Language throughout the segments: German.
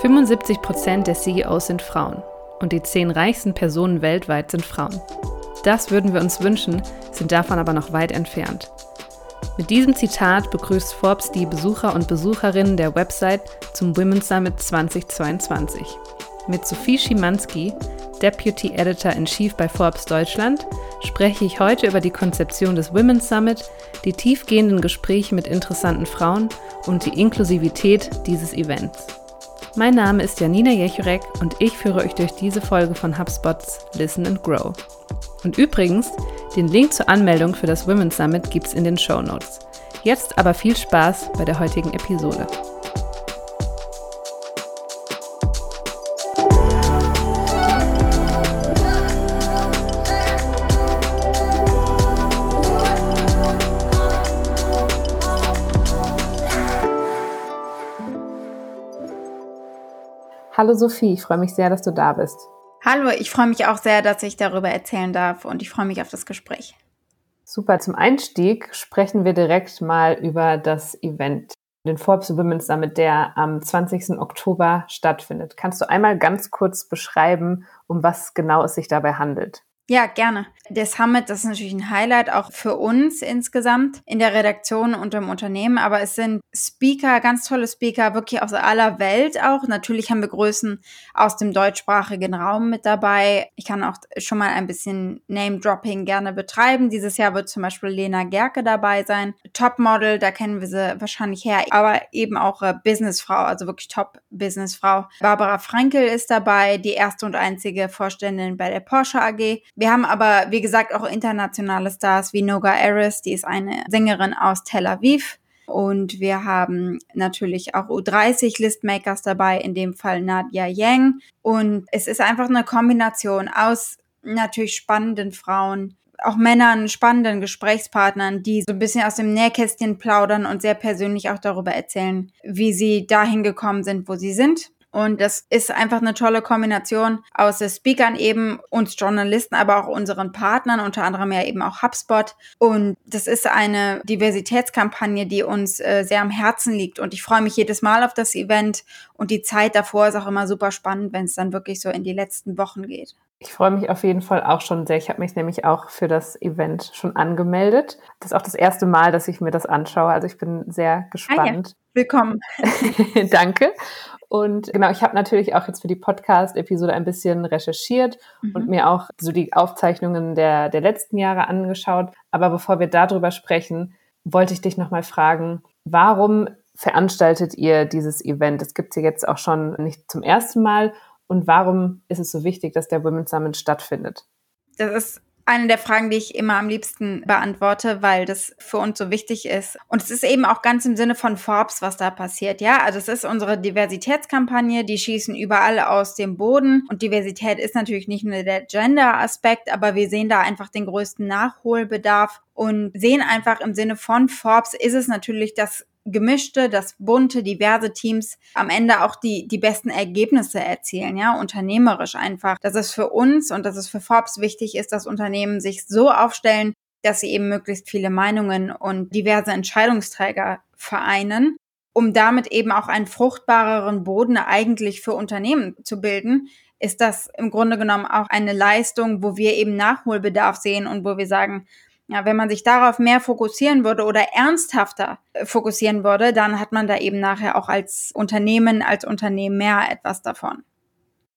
75 Prozent der CEOs sind Frauen und die zehn reichsten Personen weltweit sind Frauen. Das würden wir uns wünschen, sind davon aber noch weit entfernt. Mit diesem Zitat begrüßt Forbes die Besucher und Besucherinnen der Website zum Women's Summit 2022. Mit Sophie Schimanski, Deputy Editor in Chief bei Forbes Deutschland, spreche ich heute über die Konzeption des Women's Summit, die tiefgehenden Gespräche mit interessanten Frauen und die Inklusivität dieses Events. Mein Name ist Janina Jechurek und ich führe euch durch diese Folge von HubSpots Listen and Grow. Und übrigens, den Link zur Anmeldung für das Women's Summit gibt's in den Show Notes. Jetzt aber viel Spaß bei der heutigen Episode. Hallo Sophie, ich freue mich sehr, dass du da bist. Hallo, ich freue mich auch sehr, dass ich darüber erzählen darf und ich freue mich auf das Gespräch. Super, zum Einstieg sprechen wir direkt mal über das Event, den Forbes Women's Summit, der am 20. Oktober stattfindet. Kannst du einmal ganz kurz beschreiben, um was genau es sich dabei handelt? Ja, gerne. Der Summit, das ist natürlich ein Highlight auch für uns insgesamt in der Redaktion und im Unternehmen, aber es sind Speaker, ganz tolle Speaker, wirklich aus aller Welt auch. Natürlich haben wir Größen aus dem deutschsprachigen Raum mit dabei. Ich kann auch schon mal ein bisschen Name-Dropping gerne betreiben. Dieses Jahr wird zum Beispiel Lena Gerke dabei sein. Topmodel, da kennen wir sie wahrscheinlich her, aber eben auch äh, Businessfrau, also wirklich Top-Businessfrau. Barbara Frankel ist dabei, die erste und einzige Vorständin bei der Porsche AG. Wir haben aber, wie gesagt, auch internationale Stars wie Noga Aris, die ist eine Sängerin aus Tel Aviv. Und wir haben natürlich auch U30 Listmakers dabei, in dem Fall Nadia Yang. Und es ist einfach eine Kombination aus natürlich spannenden Frauen, auch Männern, spannenden Gesprächspartnern, die so ein bisschen aus dem Nähkästchen plaudern und sehr persönlich auch darüber erzählen, wie sie dahin gekommen sind, wo sie sind. Und das ist einfach eine tolle Kombination aus Speakern eben, uns Journalisten, aber auch unseren Partnern, unter anderem ja eben auch HubSpot. Und das ist eine Diversitätskampagne, die uns äh, sehr am Herzen liegt. Und ich freue mich jedes Mal auf das Event. Und die Zeit davor ist auch immer super spannend, wenn es dann wirklich so in die letzten Wochen geht. Ich freue mich auf jeden Fall auch schon sehr. Ich habe mich nämlich auch für das Event schon angemeldet. Das ist auch das erste Mal, dass ich mir das anschaue. Also ich bin sehr gespannt. Ah ja. Willkommen. Danke. Und genau, ich habe natürlich auch jetzt für die Podcast-Episode ein bisschen recherchiert mhm. und mir auch so die Aufzeichnungen der, der letzten Jahre angeschaut. Aber bevor wir darüber sprechen, wollte ich dich nochmal fragen, warum veranstaltet ihr dieses Event? Es gibt es ja jetzt auch schon nicht zum ersten Mal. Und warum ist es so wichtig, dass der Women's Summit stattfindet? Das ist eine der Fragen, die ich immer am liebsten beantworte, weil das für uns so wichtig ist. Und es ist eben auch ganz im Sinne von Forbes, was da passiert. Ja, also es ist unsere Diversitätskampagne, die schießen überall aus dem Boden. Und Diversität ist natürlich nicht nur der Gender-Aspekt, aber wir sehen da einfach den größten Nachholbedarf und sehen einfach im Sinne von Forbes ist es natürlich das gemischte, das bunte, diverse Teams am Ende auch die, die besten Ergebnisse erzielen, ja, unternehmerisch einfach. Dass es für uns und dass es für Forbes wichtig ist, dass Unternehmen sich so aufstellen, dass sie eben möglichst viele Meinungen und diverse Entscheidungsträger vereinen, um damit eben auch einen fruchtbareren Boden eigentlich für Unternehmen zu bilden, ist das im Grunde genommen auch eine Leistung, wo wir eben Nachholbedarf sehen und wo wir sagen, ja, wenn man sich darauf mehr fokussieren würde oder ernsthafter äh, fokussieren würde, dann hat man da eben nachher auch als Unternehmen, als Unternehmen mehr etwas davon.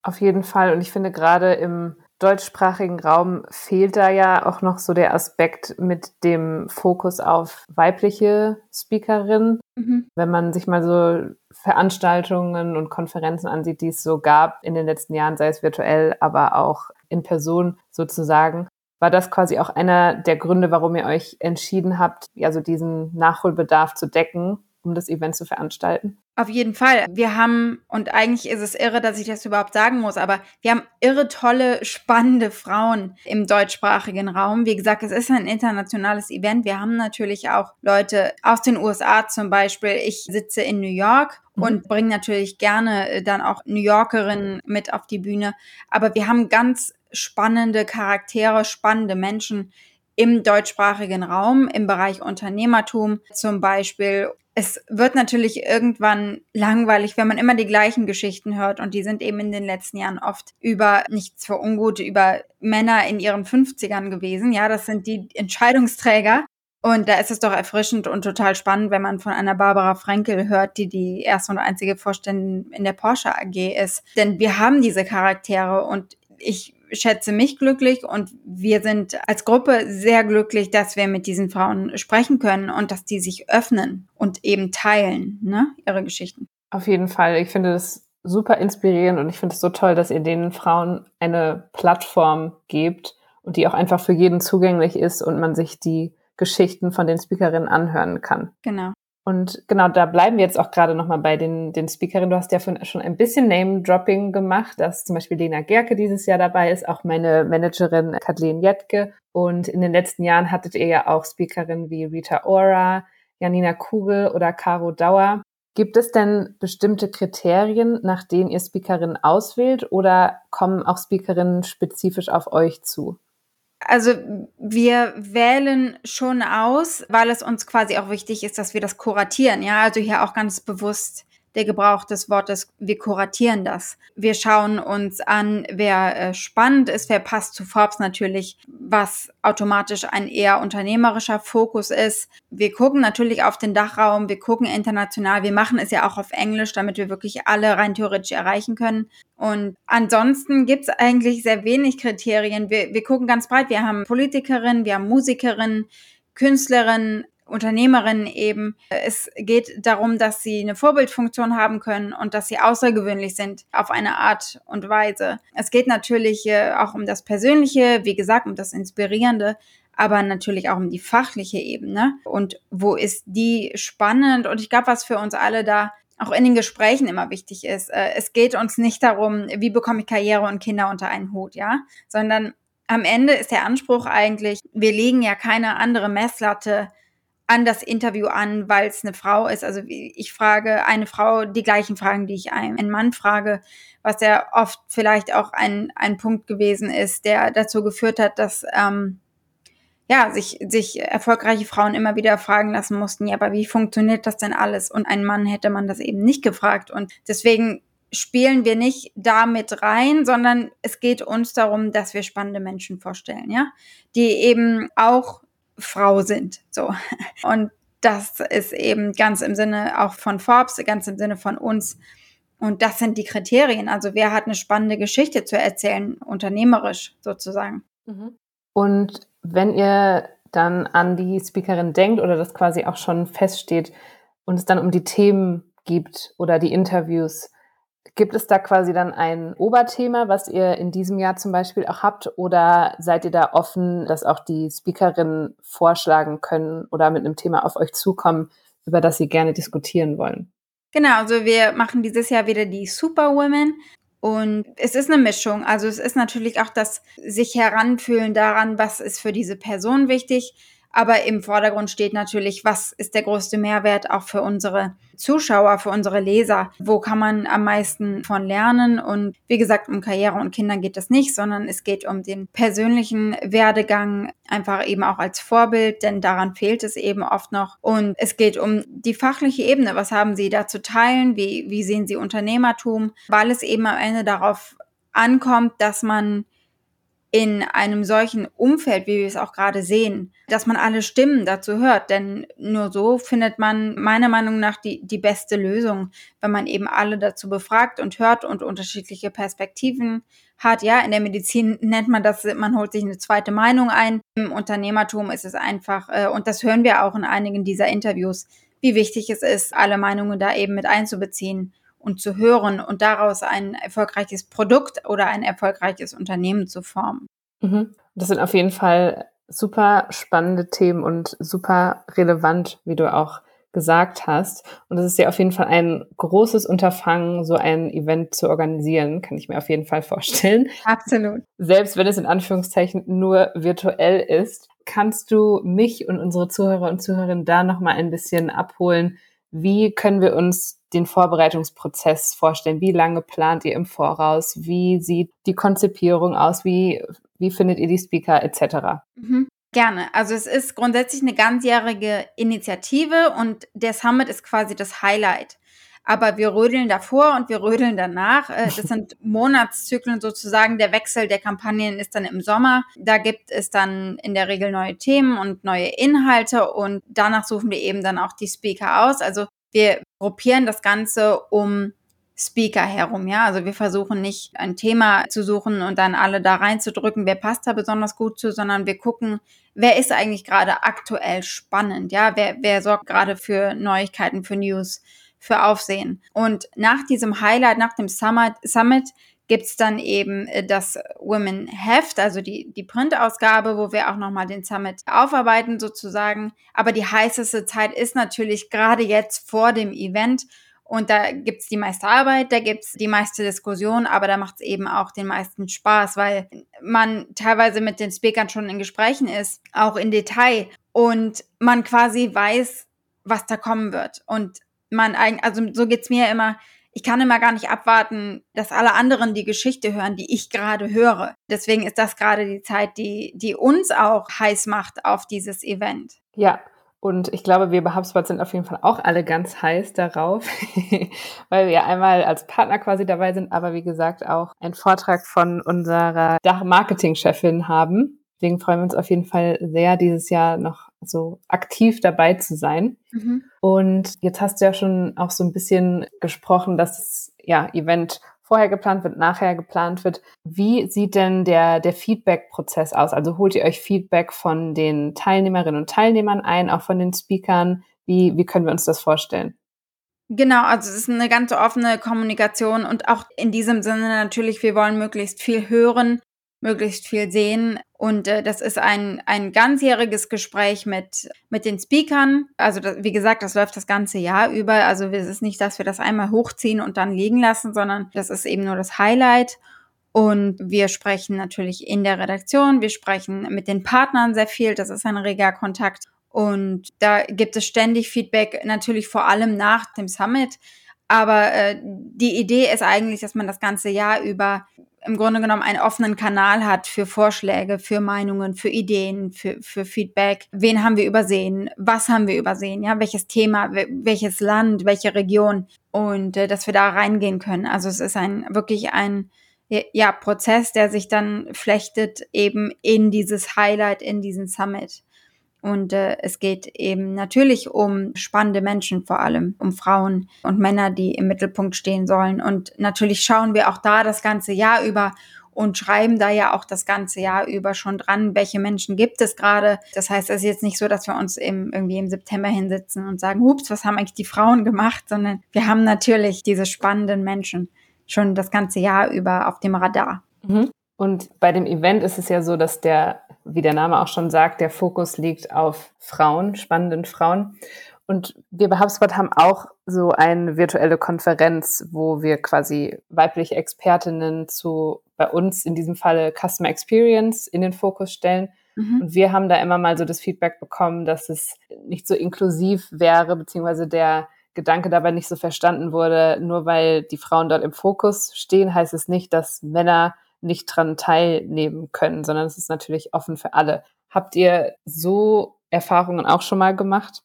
Auf jeden Fall. Und ich finde gerade im deutschsprachigen Raum fehlt da ja auch noch so der Aspekt mit dem Fokus auf weibliche Speakerinnen. Mhm. Wenn man sich mal so Veranstaltungen und Konferenzen ansieht, die es so gab in den letzten Jahren, sei es virtuell, aber auch in Person sozusagen, war das quasi auch einer der Gründe, warum ihr euch entschieden habt, also diesen Nachholbedarf zu decken, um das Event zu veranstalten? Auf jeden Fall. Wir haben, und eigentlich ist es irre, dass ich das überhaupt sagen muss, aber wir haben irre tolle, spannende Frauen im deutschsprachigen Raum. Wie gesagt, es ist ein internationales Event. Wir haben natürlich auch Leute aus den USA zum Beispiel. Ich sitze in New York mhm. und bringe natürlich gerne äh, dann auch New Yorkerinnen mit auf die Bühne. Aber wir haben ganz spannende Charaktere, spannende Menschen im deutschsprachigen Raum im Bereich Unternehmertum zum Beispiel. es wird natürlich irgendwann langweilig, wenn man immer die gleichen Geschichten hört und die sind eben in den letzten Jahren oft über nichts für ungut, über Männer in ihren 50ern gewesen. Ja, das sind die Entscheidungsträger. Und da ist es doch erfrischend und total spannend, wenn man von einer Barbara Frankel hört, die die erste und einzige Vorständin in der Porsche AG ist. Denn wir haben diese Charaktere und ich schätze mich glücklich und wir sind als Gruppe sehr glücklich, dass wir mit diesen Frauen sprechen können und dass die sich öffnen und eben teilen, ne, ihre Geschichten. Auf jeden Fall. Ich finde das super inspirierend und ich finde es so toll, dass ihr den Frauen eine Plattform gebt und die auch einfach für jeden zugänglich ist und man sich die Geschichten von den Speakerinnen anhören kann. Genau. Und genau, da bleiben wir jetzt auch gerade nochmal bei den, den Speakerinnen. Du hast ja schon ein bisschen Name-Dropping gemacht, dass zum Beispiel Lena Gerke dieses Jahr dabei ist, auch meine Managerin Kathleen Jettke. Und in den letzten Jahren hattet ihr ja auch Speakerinnen wie Rita Ora, Janina Kugel oder Caro Dauer. Gibt es denn bestimmte Kriterien, nach denen ihr Speakerinnen auswählt oder kommen auch Speakerinnen spezifisch auf euch zu? Also wir wählen schon aus, weil es uns quasi auch wichtig ist, dass wir das kuratieren. Ja, also hier auch ganz bewusst der Gebrauch des Wortes, wir kuratieren das. Wir schauen uns an, wer äh, spannend ist, wer passt zu Forbes natürlich, was automatisch ein eher unternehmerischer Fokus ist. Wir gucken natürlich auf den Dachraum, wir gucken international, wir machen es ja auch auf Englisch, damit wir wirklich alle rein theoretisch erreichen können. Und ansonsten gibt's eigentlich sehr wenig Kriterien. Wir, wir gucken ganz breit. Wir haben Politikerinnen, wir haben Musikerinnen, Künstlerinnen, Unternehmerinnen eben. Es geht darum, dass sie eine Vorbildfunktion haben können und dass sie außergewöhnlich sind auf eine Art und Weise. Es geht natürlich äh, auch um das Persönliche, wie gesagt, um das Inspirierende, aber natürlich auch um die fachliche Ebene. Und wo ist die spannend? Und ich glaube, was für uns alle da auch in den Gesprächen immer wichtig ist. Äh, es geht uns nicht darum, wie bekomme ich Karriere und Kinder unter einen Hut, ja, sondern am Ende ist der Anspruch eigentlich, wir legen ja keine andere Messlatte an das Interview an, weil es eine Frau ist. Also ich frage eine Frau die gleichen Fragen, die ich einen Mann frage, was ja oft vielleicht auch ein, ein Punkt gewesen ist, der dazu geführt hat, dass ähm, ja, sich, sich erfolgreiche Frauen immer wieder fragen lassen mussten, ja, aber wie funktioniert das denn alles? Und ein Mann hätte man das eben nicht gefragt. Und deswegen spielen wir nicht damit rein, sondern es geht uns darum, dass wir spannende Menschen vorstellen, ja, die eben auch Frau sind. So. Und das ist eben ganz im Sinne auch von Forbes, ganz im Sinne von uns. Und das sind die Kriterien. Also wer hat eine spannende Geschichte zu erzählen, unternehmerisch sozusagen. Mhm. Und wenn ihr dann an die Speakerin denkt oder das quasi auch schon feststeht und es dann um die Themen gibt oder die Interviews, Gibt es da quasi dann ein Oberthema, was ihr in diesem Jahr zum Beispiel auch habt? Oder seid ihr da offen, dass auch die Speakerinnen vorschlagen können oder mit einem Thema auf euch zukommen, über das sie gerne diskutieren wollen? Genau, also wir machen dieses Jahr wieder die Superwomen. Und es ist eine Mischung. Also es ist natürlich auch das sich heranfühlen daran, was ist für diese Person wichtig aber im Vordergrund steht natürlich, was ist der größte Mehrwert auch für unsere Zuschauer, für unsere Leser? Wo kann man am meisten von lernen? Und wie gesagt, um Karriere und Kindern geht es nicht, sondern es geht um den persönlichen Werdegang, einfach eben auch als Vorbild, denn daran fehlt es eben oft noch. Und es geht um die fachliche Ebene. Was haben Sie da zu teilen? Wie, wie sehen Sie Unternehmertum? Weil es eben am Ende darauf ankommt, dass man in einem solchen Umfeld, wie wir es auch gerade sehen, dass man alle Stimmen dazu hört. Denn nur so findet man meiner Meinung nach die, die beste Lösung, wenn man eben alle dazu befragt und hört und unterschiedliche Perspektiven hat. Ja, in der Medizin nennt man das, man holt sich eine zweite Meinung ein. Im Unternehmertum ist es einfach, äh, und das hören wir auch in einigen dieser Interviews, wie wichtig es ist, alle Meinungen da eben mit einzubeziehen und zu hören und daraus ein erfolgreiches Produkt oder ein erfolgreiches Unternehmen zu formen. Mhm. Das sind auf jeden Fall super spannende Themen und super relevant, wie du auch gesagt hast. Und es ist ja auf jeden Fall ein großes Unterfangen, so ein Event zu organisieren, kann ich mir auf jeden Fall vorstellen. Absolut. Selbst wenn es in Anführungszeichen nur virtuell ist, kannst du mich und unsere Zuhörer und Zuhörerinnen da nochmal ein bisschen abholen. Wie können wir uns den Vorbereitungsprozess vorstellen? Wie lange plant ihr im Voraus? Wie sieht die Konzipierung aus? Wie, wie findet ihr die Speaker etc.? Mhm. Gerne. Also es ist grundsätzlich eine ganzjährige Initiative und der Summit ist quasi das Highlight. Aber wir rödeln davor und wir rödeln danach. Äh, das sind Monatszyklen sozusagen. Der Wechsel der Kampagnen ist dann im Sommer. Da gibt es dann in der Regel neue Themen und neue Inhalte und danach suchen wir eben dann auch die Speaker aus. Also wir gruppieren das Ganze um Speaker herum, ja. Also wir versuchen nicht ein Thema zu suchen und dann alle da reinzudrücken, wer passt da besonders gut zu, sondern wir gucken, wer ist eigentlich gerade aktuell spannend, ja, wer, wer sorgt gerade für Neuigkeiten, für News, für Aufsehen. Und nach diesem Highlight, nach dem Summit, Summit gibt's dann eben äh, das Women Heft, also die, die Printausgabe, wo wir auch nochmal den Summit aufarbeiten sozusagen. Aber die heißeste Zeit ist natürlich gerade jetzt vor dem Event und da gibt's die meiste Arbeit, da gibt's die meiste Diskussion, aber da macht's eben auch den meisten Spaß, weil man teilweise mit den Speakern schon in Gesprächen ist, auch in Detail. Und man quasi weiß, was da kommen wird. Und man eigentlich, also so geht's mir immer, ich kann immer gar nicht abwarten, dass alle anderen die Geschichte hören, die ich gerade höre. Deswegen ist das gerade die Zeit, die, die uns auch heiß macht auf dieses Event. Ja, und ich glaube, wir bei HubSpot sind auf jeden Fall auch alle ganz heiß darauf, weil wir einmal als Partner quasi dabei sind, aber wie gesagt auch einen Vortrag von unserer Dach-Marketing-Chefin haben. Deswegen freuen wir uns auf jeden Fall sehr, dieses Jahr noch so aktiv dabei zu sein. Mhm. Und jetzt hast du ja schon auch so ein bisschen gesprochen, dass das ja, Event vorher geplant wird, nachher geplant wird. Wie sieht denn der, der Feedback-Prozess aus? Also holt ihr euch Feedback von den Teilnehmerinnen und Teilnehmern ein, auch von den Speakern? Wie, wie können wir uns das vorstellen? Genau, also es ist eine ganz offene Kommunikation und auch in diesem Sinne natürlich, wir wollen möglichst viel hören, möglichst viel sehen. Und äh, das ist ein, ein ganzjähriges Gespräch mit, mit den Speakern. Also das, wie gesagt, das läuft das ganze Jahr über. Also es ist nicht, dass wir das einmal hochziehen und dann liegen lassen, sondern das ist eben nur das Highlight. Und wir sprechen natürlich in der Redaktion, wir sprechen mit den Partnern sehr viel, das ist ein reger Kontakt. Und da gibt es ständig Feedback, natürlich vor allem nach dem Summit. Aber äh, die Idee ist eigentlich, dass man das ganze Jahr über im Grunde genommen einen offenen Kanal hat für Vorschläge, für Meinungen, für Ideen, für, für Feedback. Wen haben wir übersehen? Was haben wir übersehen? Ja, welches Thema, welches Land, welche Region? Und äh, dass wir da reingehen können. Also es ist ein wirklich ein ja, Prozess, der sich dann flechtet eben in dieses Highlight, in diesen Summit. Und äh, es geht eben natürlich um spannende Menschen vor allem, um Frauen und Männer, die im Mittelpunkt stehen sollen. Und natürlich schauen wir auch da das ganze Jahr über und schreiben da ja auch das ganze Jahr über schon dran, welche Menschen gibt es gerade. Das heißt, es ist jetzt nicht so, dass wir uns im, irgendwie im September hinsetzen und sagen, hups, was haben eigentlich die Frauen gemacht, sondern wir haben natürlich diese spannenden Menschen schon das ganze Jahr über auf dem Radar. Mhm. Und bei dem Event ist es ja so, dass der wie der Name auch schon sagt, der Fokus liegt auf Frauen, spannenden Frauen. Und wir bei HubSpot haben auch so eine virtuelle Konferenz, wo wir quasi weibliche Expertinnen zu bei uns in diesem Falle Customer Experience in den Fokus stellen. Mhm. Und wir haben da immer mal so das Feedback bekommen, dass es nicht so inklusiv wäre, beziehungsweise der Gedanke dabei nicht so verstanden wurde, nur weil die Frauen dort im Fokus stehen, heißt es nicht, dass Männer nicht dran teilnehmen können, sondern es ist natürlich offen für alle. Habt ihr so Erfahrungen auch schon mal gemacht?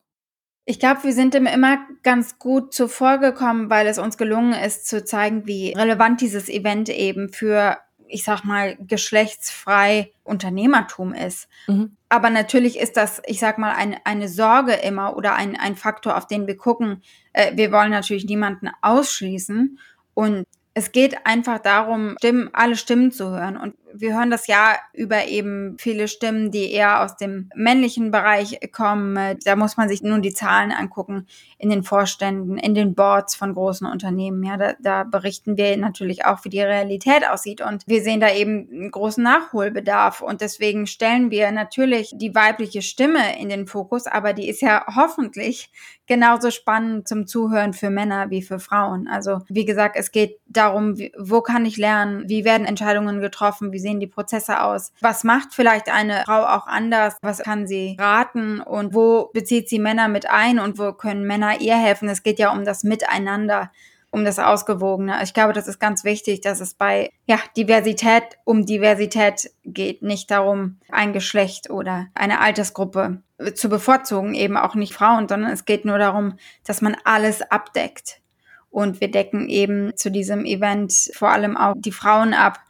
Ich glaube, wir sind dem immer ganz gut zuvor gekommen, weil es uns gelungen ist zu zeigen, wie relevant dieses Event eben für, ich sag mal, geschlechtsfrei Unternehmertum ist. Mhm. Aber natürlich ist das, ich sag mal, ein, eine Sorge immer oder ein, ein Faktor, auf den wir gucken. Äh, wir wollen natürlich niemanden ausschließen. Und es geht einfach darum, Stimmen, alle Stimmen zu hören. Und wir hören das ja über eben viele Stimmen, die eher aus dem männlichen Bereich kommen. Da muss man sich nun die Zahlen angucken in den Vorständen, in den Boards von großen Unternehmen. Ja, da, da berichten wir natürlich auch, wie die Realität aussieht. Und wir sehen da eben einen großen Nachholbedarf. Und deswegen stellen wir natürlich die weibliche Stimme in den Fokus. Aber die ist ja hoffentlich genauso spannend zum Zuhören für Männer wie für Frauen. Also, wie gesagt, es geht darum, wo kann ich lernen? Wie werden Entscheidungen getroffen? Wie sehen die Prozesse aus? Was macht vielleicht eine Frau auch anders? Was kann sie raten? Und wo bezieht sie Männer mit ein? Und wo können Männer ihr helfen? Es geht ja um das Miteinander. um das Ausgewogene. Ich glaube, das ist ganz wichtig, dass es bei ja, Diversität um Diversität geht, nicht darum, ein Geschlecht oder eine Altersgruppe zu bevorzugen, eben auch nicht Frauen, sondern es geht nur darum, dass man alles abdeckt. Und wir decken eben zu diesem Event vor allem auch die Frauen ab,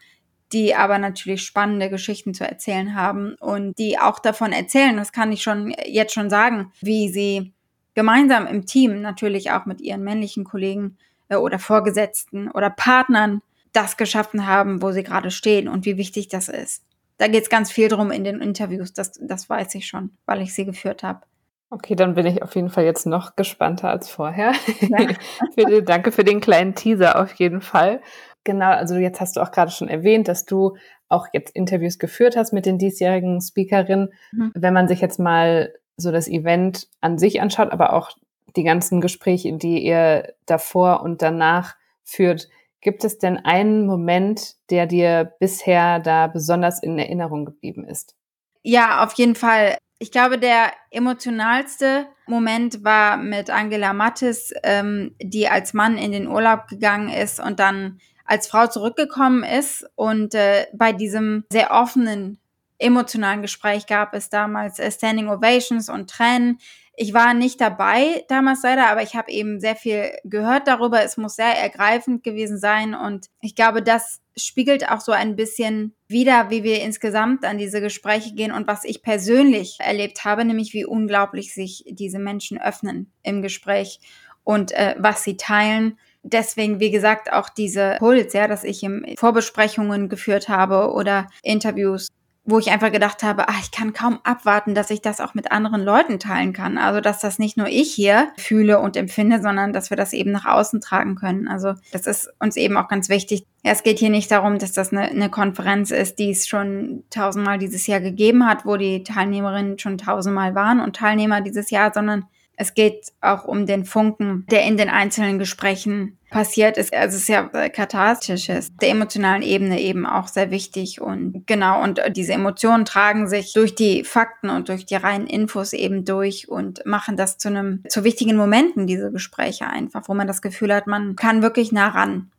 die aber natürlich spannende Geschichten zu erzählen haben und die auch davon erzählen, das kann ich schon jetzt schon sagen, wie sie gemeinsam im Team, natürlich auch mit ihren männlichen Kollegen äh, oder Vorgesetzten oder Partnern, das geschaffen haben, wo sie gerade stehen und wie wichtig das ist. Da geht es ganz viel drum in den Interviews, das, das weiß ich schon, weil ich sie geführt habe. Okay, dann bin ich auf jeden Fall jetzt noch gespannter als vorher. Ja. Danke für den kleinen Teaser auf jeden Fall. Genau, also jetzt hast du auch gerade schon erwähnt, dass du auch jetzt Interviews geführt hast mit den diesjährigen Speakerinnen. Mhm. Wenn man sich jetzt mal so das Event an sich anschaut, aber auch die ganzen Gespräche, die ihr davor und danach führt, gibt es denn einen Moment, der dir bisher da besonders in Erinnerung geblieben ist? Ja, auf jeden Fall. Ich glaube, der emotionalste Moment war mit Angela Mattes, ähm, die als Mann in den Urlaub gegangen ist und dann als Frau zurückgekommen ist. Und äh, bei diesem sehr offenen, emotionalen Gespräch gab es damals äh, Standing Ovations und Tränen. Ich war nicht dabei damals leider, aber ich habe eben sehr viel gehört darüber. Es muss sehr ergreifend gewesen sein und ich glaube, das spiegelt auch so ein bisschen wider, wie wir insgesamt an diese Gespräche gehen und was ich persönlich erlebt habe, nämlich wie unglaublich sich diese Menschen öffnen im Gespräch und äh, was sie teilen deswegen, wie gesagt, auch diese Puls, ja, dass ich im Vorbesprechungen geführt habe oder Interviews, wo ich einfach gedacht habe, ach, ich kann kaum abwarten, dass ich das auch mit anderen Leuten teilen kann. Also, dass das nicht nur ich hier fühle und empfinde, sondern dass wir das eben nach außen tragen können. Also, das ist uns eben auch ganz wichtig. Ja, es geht hier nicht darum, dass das eine, eine Konferenz ist, die es schon tausendmal dieses Jahr gegeben hat, wo die Teilnehmerinnen schon tausendmal waren und Teilnehmer dieses Jahr, sondern es geht auch um den Funken, der in den einzelnen Gesprächen passiert ist. Also es ist ja äh, katharstisches, der emotionalen Ebene eben auch sehr wichtig und genau und diese Emotionen tragen sich durch die Fakten und durch die reinen Infos eben durch und machen das zu einem zu wichtigen Momenten diese Gespräche einfach, wo man das Gefühl hat, man kann wirklich nah ran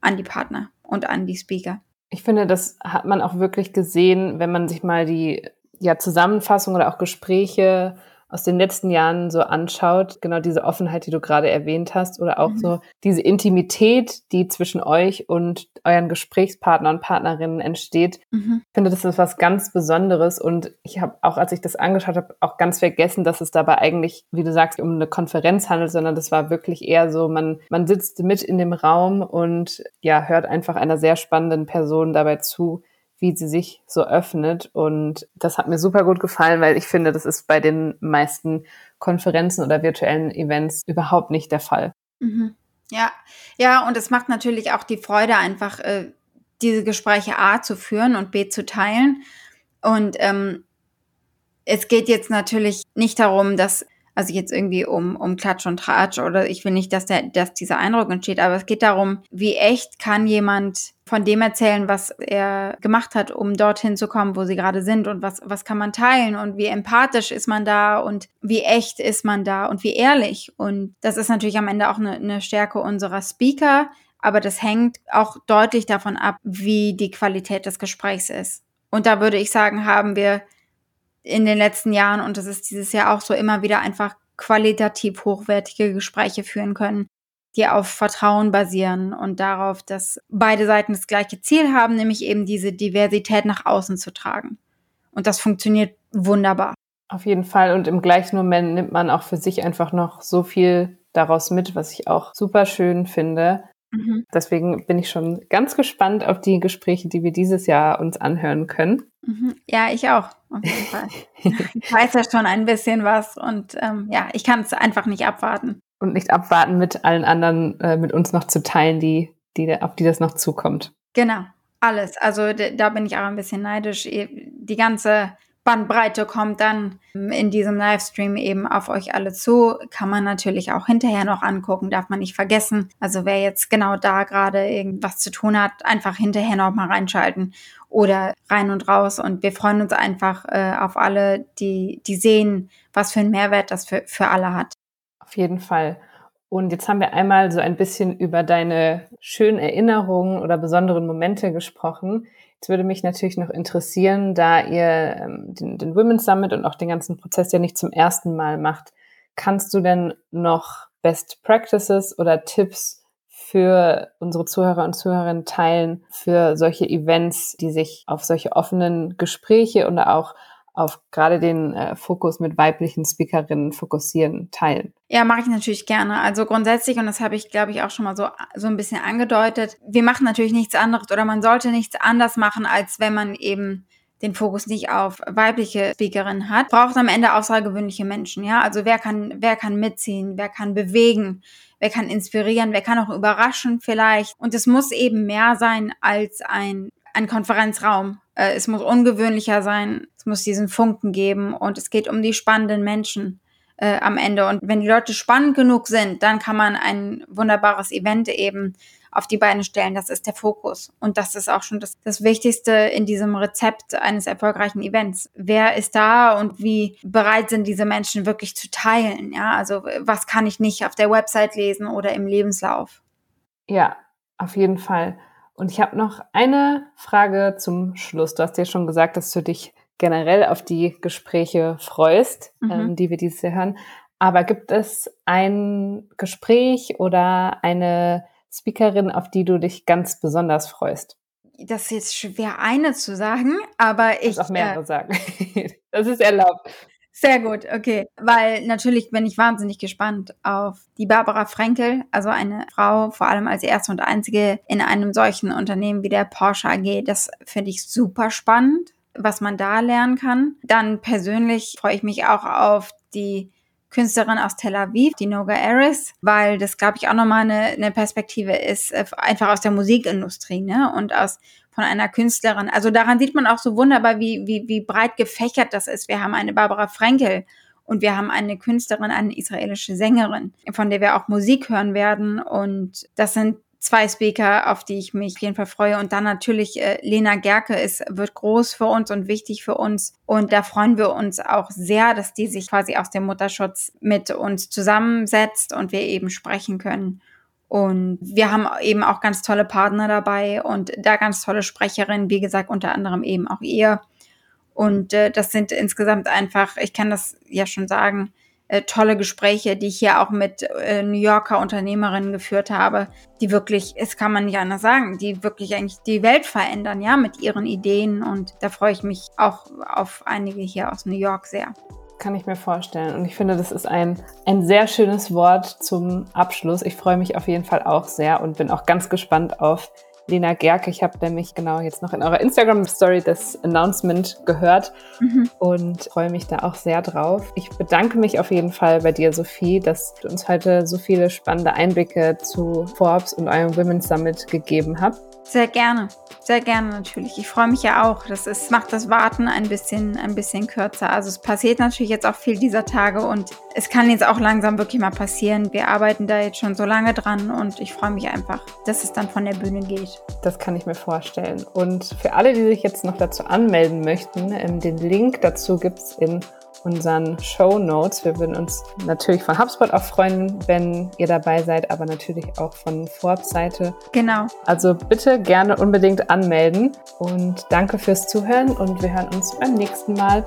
an die Partner und an die Speaker. Ich finde, das hat man auch wirklich gesehen, wenn man sich mal die ja, Zusammenfassung oder auch Gespräche aus den letzten Jahren so anschaut, genau diese Offenheit, die du gerade erwähnt hast, oder auch mhm. so diese Intimität, die zwischen euch und euren Gesprächspartner und Partnerinnen entsteht. Mhm. Ich finde, das ist was ganz Besonderes und ich habe auch, als ich das angeschaut habe, auch ganz vergessen, dass es dabei eigentlich, wie du sagst, um eine Konferenz handelt, sondern das war wirklich eher so, man, man sitzt mit in dem Raum und ja, hört einfach einer sehr spannenden Person dabei zu, wie sie sich so öffnet. Und das hat mir super gut gefallen, weil ich finde, das ist bei den meisten Konferenzen oder virtuellen Events überhaupt nicht der Fall. Mhm. Ja, ja, und es macht natürlich auch die Freude, einfach äh, diese Gespräche A zu führen und B zu teilen. Und ähm, es geht jetzt natürlich nicht darum, dass also jetzt irgendwie um, um Klatsch und Tratsch oder ich will nicht, dass, der, dass dieser Eindruck entsteht, aber es geht darum, wie echt kann jemand von dem erzählen, was er gemacht hat, um dorthin zu kommen, wo sie gerade sind und was, was kann man teilen und wie empathisch ist man da und wie echt ist man da und wie ehrlich. Und das ist natürlich am Ende auch eine, eine Stärke unserer Speaker, aber das hängt auch deutlich davon ab, wie die Qualität des Gesprächs ist. Und da würde ich sagen, haben wir in den letzten Jahren und das ist dieses Jahr auch so immer wieder einfach qualitativ hochwertige Gespräche führen können, die auf Vertrauen basieren und darauf, dass beide Seiten das gleiche Ziel haben, nämlich eben diese Diversität nach außen zu tragen. Und das funktioniert wunderbar. Auf jeden Fall. Und im gleichen Moment nimmt man auch für sich einfach noch so viel daraus mit, was ich auch super schön finde. Mhm. Deswegen bin ich schon ganz gespannt auf die Gespräche, die wir dieses Jahr uns anhören können. Mhm. Ja, ich auch, auf jeden Fall. ich weiß ja schon ein bisschen was und ähm, ja, ich kann es einfach nicht abwarten. Und nicht abwarten, mit allen anderen, äh, mit uns noch zu teilen, die, die, auf die das noch zukommt. Genau, alles. Also da bin ich auch ein bisschen neidisch. Die ganze Bandbreite kommt dann in diesem Livestream eben auf euch alle zu. Kann man natürlich auch hinterher noch angucken, darf man nicht vergessen. Also wer jetzt genau da gerade irgendwas zu tun hat, einfach hinterher noch mal reinschalten oder rein und raus. Und wir freuen uns einfach äh, auf alle, die, die sehen, was für einen Mehrwert das für, für alle hat. Auf jeden Fall. Und jetzt haben wir einmal so ein bisschen über deine schönen Erinnerungen oder besonderen Momente gesprochen. Jetzt würde mich natürlich noch interessieren, da ihr ähm, den, den Women's Summit und auch den ganzen Prozess ja nicht zum ersten Mal macht, kannst du denn noch Best Practices oder Tipps für unsere Zuhörer und Zuhörerinnen teilen für solche Events, die sich auf solche offenen Gespräche oder auch auf gerade den äh, Fokus mit weiblichen Speakerinnen fokussieren, teilen? Ja, mache ich natürlich gerne. Also grundsätzlich, und das habe ich, glaube ich, auch schon mal so, so ein bisschen angedeutet, wir machen natürlich nichts anderes oder man sollte nichts anders machen, als wenn man eben den Fokus nicht auf weibliche Speakerinnen hat, braucht am Ende außergewöhnliche Menschen, ja. Also wer kann, wer kann mitziehen, wer kann bewegen, wer kann inspirieren, wer kann auch überraschen vielleicht. Und es muss eben mehr sein als ein, ein Konferenzraum. Äh, es muss ungewöhnlicher sein, es muss diesen Funken geben und es geht um die spannenden Menschen äh, am Ende. Und wenn die Leute spannend genug sind, dann kann man ein wunderbares Event eben auf die Beine stellen. Das ist der Fokus. Und das ist auch schon das, das Wichtigste in diesem Rezept eines erfolgreichen Events. Wer ist da und wie bereit sind diese Menschen wirklich zu teilen? Ja, also was kann ich nicht auf der Website lesen oder im Lebenslauf? Ja, auf jeden Fall. Und ich habe noch eine Frage zum Schluss. Du hast ja schon gesagt, dass du dich generell auf die Gespräche freust, mhm. ähm, die wir dieses Jahr hören. Aber gibt es ein Gespräch oder eine Speakerin, auf die du dich ganz besonders freust? Das ist jetzt schwer, eine zu sagen, aber ich. Ich auch mehrere äh, sagen. das ist erlaubt. Sehr gut, okay. Weil natürlich bin ich wahnsinnig gespannt auf die Barbara Frenkel, also eine Frau, vor allem als erste und einzige in einem solchen Unternehmen wie der Porsche AG. Das finde ich super spannend, was man da lernen kann. Dann persönlich freue ich mich auch auf die Künstlerin aus Tel Aviv, die Noga Eris, weil das, glaube ich, auch nochmal eine, eine Perspektive ist, äh, einfach aus der Musikindustrie, ne? Und aus von einer Künstlerin. Also daran sieht man auch so wunderbar, wie, wie, wie breit gefächert das ist. Wir haben eine Barbara Frenkel und wir haben eine Künstlerin, eine israelische Sängerin, von der wir auch Musik hören werden. Und das sind zwei Speaker, auf die ich mich auf jeden Fall freue. Und dann natürlich äh, Lena Gerke ist, wird groß für uns und wichtig für uns. Und da freuen wir uns auch sehr, dass die sich quasi aus dem Mutterschutz mit uns zusammensetzt und wir eben sprechen können. Und wir haben eben auch ganz tolle Partner dabei und da ganz tolle Sprecherinnen, wie gesagt, unter anderem eben auch ihr. Und äh, das sind insgesamt einfach, ich kann das ja schon sagen, äh, tolle Gespräche, die ich hier auch mit äh, New Yorker Unternehmerinnen geführt habe, die wirklich, es kann man nicht anders sagen, die wirklich eigentlich die Welt verändern, ja, mit ihren Ideen. Und da freue ich mich auch auf einige hier aus New York sehr. Kann ich mir vorstellen. Und ich finde, das ist ein, ein sehr schönes Wort zum Abschluss. Ich freue mich auf jeden Fall auch sehr und bin auch ganz gespannt auf Lena Gerke. Ich habe nämlich genau jetzt noch in eurer Instagram-Story das Announcement gehört mhm. und freue mich da auch sehr drauf. Ich bedanke mich auf jeden Fall bei dir, Sophie, dass du uns heute so viele spannende Einblicke zu Forbes und eurem Women's Summit gegeben habt. Sehr gerne, sehr gerne natürlich. Ich freue mich ja auch. Das ist, macht das Warten ein bisschen, ein bisschen kürzer. Also es passiert natürlich jetzt auch viel dieser Tage und es kann jetzt auch langsam wirklich mal passieren. Wir arbeiten da jetzt schon so lange dran und ich freue mich einfach, dass es dann von der Bühne geht. Das kann ich mir vorstellen. Und für alle, die sich jetzt noch dazu anmelden möchten, ähm, den Link dazu gibt es in unseren Show Notes. Wir würden uns natürlich von HubSpot auch freuen, wenn ihr dabei seid, aber natürlich auch von Forbes Seite. Genau. Also bitte gerne unbedingt anmelden und danke fürs Zuhören und wir hören uns beim nächsten Mal.